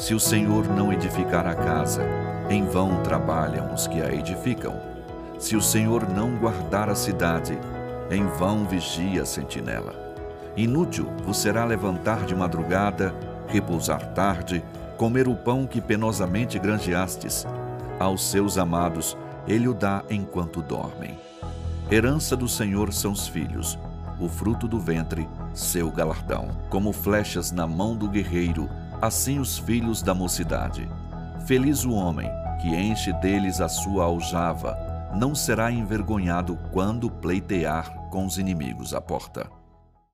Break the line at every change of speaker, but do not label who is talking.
Se o Senhor não edificar a casa, em vão trabalham os que a edificam. Se o Senhor não guardar a cidade, em vão vigia a sentinela. Inútil vos será levantar de madrugada, repousar tarde, comer o pão que penosamente granjeastes. Aos seus amados ele o dá enquanto dormem. Herança do Senhor são os filhos, o fruto do ventre, seu galardão. Como flechas na mão do guerreiro, assim os filhos da mocidade. Feliz o homem que enche deles a sua aljava, não será envergonhado quando pleitear com os inimigos à porta.